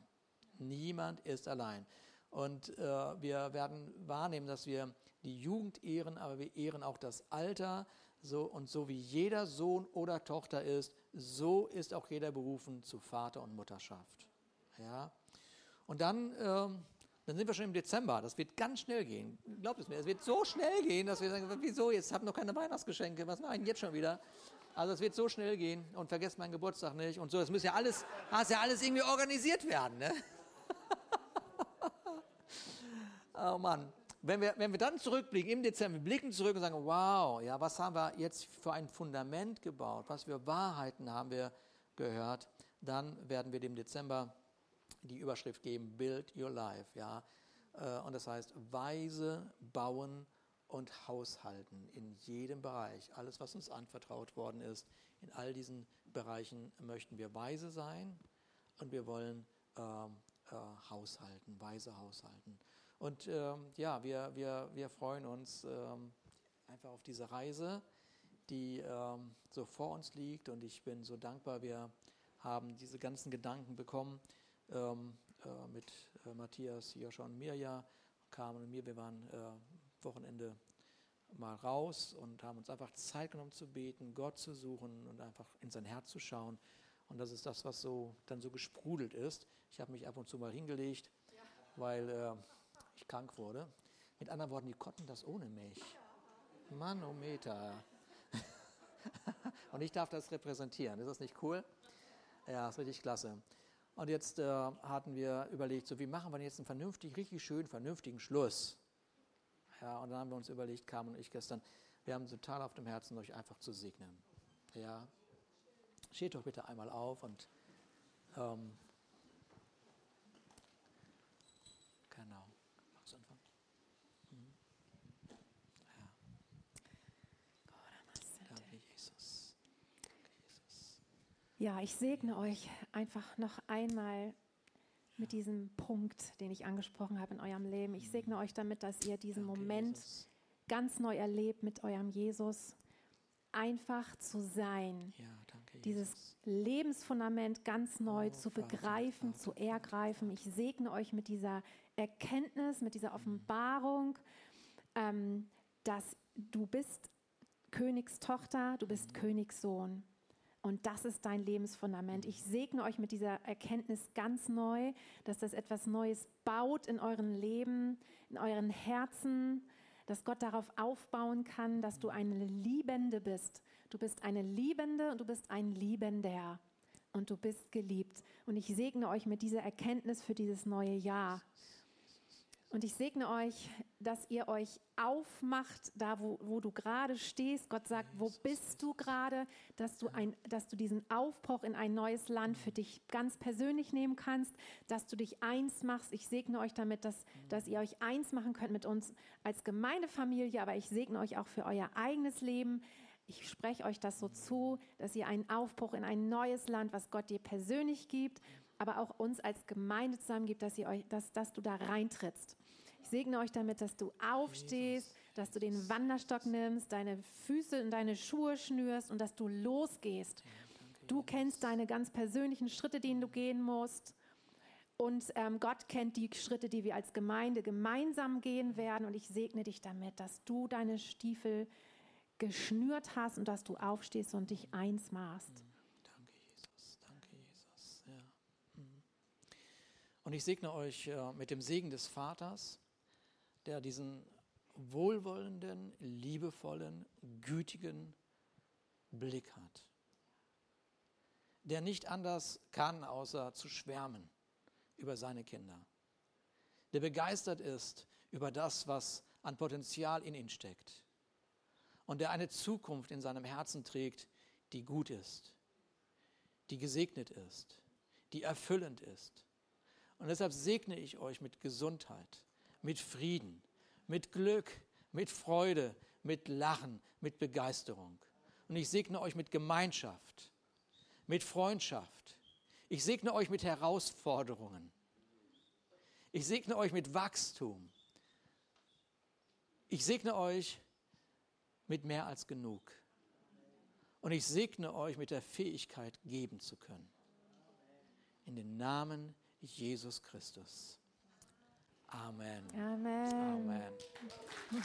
Niemand ist allein. Und äh, wir werden wahrnehmen, dass wir die Jugend ehren, aber wir ehren auch das Alter. So, und so wie jeder Sohn oder Tochter ist, so ist auch jeder berufen zu Vater und Mutterschaft. Ja? Und dann, ähm, dann sind wir schon im Dezember. Das wird ganz schnell gehen. Glaubt es mir, es wird so schnell gehen, dass wir sagen, wieso, jetzt habe ich noch keine Weihnachtsgeschenke, was mache ich denn jetzt schon wieder? Also es wird so schnell gehen und vergesst meinen Geburtstag nicht und so. Das muss ja alles, muss ja alles irgendwie organisiert werden. Ne? oh Mann wenn wir, wenn wir dann zurückblicken im Dezember, blicken zurück und sagen, wow, ja, was haben wir jetzt für ein Fundament gebaut, was für Wahrheiten haben wir gehört, dann werden wir dem Dezember die Überschrift geben, Build Your Life, ja. Äh, und das heißt, weise bauen und haushalten in jedem Bereich. Alles, was uns anvertraut worden ist, in all diesen Bereichen möchten wir weise sein und wir wollen äh, äh, haushalten, weise haushalten. Und ähm, ja, wir, wir, wir freuen uns ähm, einfach auf diese Reise, die ähm, so vor uns liegt. Und ich bin so dankbar, wir haben diese ganzen Gedanken bekommen ähm, äh, mit äh, Matthias, Joscha und Mirja, Carmen und mir. Wir waren äh, Wochenende mal raus und haben uns einfach Zeit genommen zu beten, Gott zu suchen und einfach in sein Herz zu schauen. Und das ist das, was so dann so gesprudelt ist. Ich habe mich ab und zu mal hingelegt, ja. weil äh, ich krank wurde. Mit anderen Worten, die konnten das ohne mich. Manometer. Und ich darf das repräsentieren. Ist das nicht cool? Ja, ist richtig klasse. Und jetzt äh, hatten wir überlegt, so wie machen wir jetzt einen vernünftig, richtig schön, vernünftigen Schluss? Ja, und dann haben wir uns überlegt, Carmen und ich gestern, wir haben total auf dem Herzen, euch einfach zu segnen. Ja, steht doch bitte einmal auf und ähm, Ja, ich segne euch einfach noch einmal mit diesem Punkt, den ich angesprochen habe in eurem Leben. Ich segne euch damit, dass ihr diesen danke, Moment Jesus. ganz neu erlebt mit eurem Jesus. Einfach zu sein. Ja, danke, Dieses Lebensfundament ganz neu oh, zu begreifen, Vater, zu ergreifen. Ich segne euch mit dieser Erkenntnis, mit dieser mhm. Offenbarung, ähm, dass du bist Königstochter, du bist mhm. Königssohn. Und das ist dein Lebensfundament. Ich segne euch mit dieser Erkenntnis ganz neu, dass das etwas Neues baut in euren Leben, in euren Herzen, dass Gott darauf aufbauen kann, dass du eine Liebende bist. Du bist eine Liebende und du bist ein Liebender und du bist geliebt. Und ich segne euch mit dieser Erkenntnis für dieses neue Jahr. Und ich segne euch, dass ihr euch aufmacht, da wo, wo du gerade stehst. Gott sagt, wo bist du gerade? Dass du, ein, dass du diesen Aufbruch in ein neues Land für dich ganz persönlich nehmen kannst, dass du dich eins machst. Ich segne euch damit, dass, dass ihr euch eins machen könnt mit uns als Gemeindefamilie, aber ich segne euch auch für euer eigenes Leben, Ich spreche euch das so zu, dass ihr einen Aufbruch in ein neues Land, was Gott dir persönlich gibt, aber auch uns als Gemeinde zusammen gibt, dass, ihr euch, dass, dass du da reintrittst. Ich segne euch damit, dass du aufstehst, dass du den Wanderstock nimmst, deine Füße und deine Schuhe schnürst und dass du losgehst. Du kennst deine ganz persönlichen Schritte, die du gehen musst. Und ähm, Gott kennt die Schritte, die wir als Gemeinde gemeinsam gehen werden. Und ich segne dich damit, dass du deine Stiefel geschnürt hast und dass du aufstehst und dich eins machst. Danke, Jesus. Danke, Jesus. Ja. Mhm. Und ich segne euch äh, mit dem Segen des Vaters, der diesen wohlwollenden, liebevollen, gütigen Blick hat. Der nicht anders kann, außer zu schwärmen über seine Kinder. Der begeistert ist über das, was an Potenzial in ihn steckt. Und der eine Zukunft in seinem Herzen trägt, die gut ist, die gesegnet ist, die erfüllend ist. Und deshalb segne ich euch mit Gesundheit, mit Frieden, mit Glück, mit Freude, mit Lachen, mit Begeisterung. Und ich segne euch mit Gemeinschaft, mit Freundschaft. Ich segne euch mit Herausforderungen. Ich segne euch mit Wachstum. Ich segne euch mit mehr als genug. Und ich segne euch mit der Fähigkeit, geben zu können. In den Namen Jesus Christus. Amen. Amen. Amen.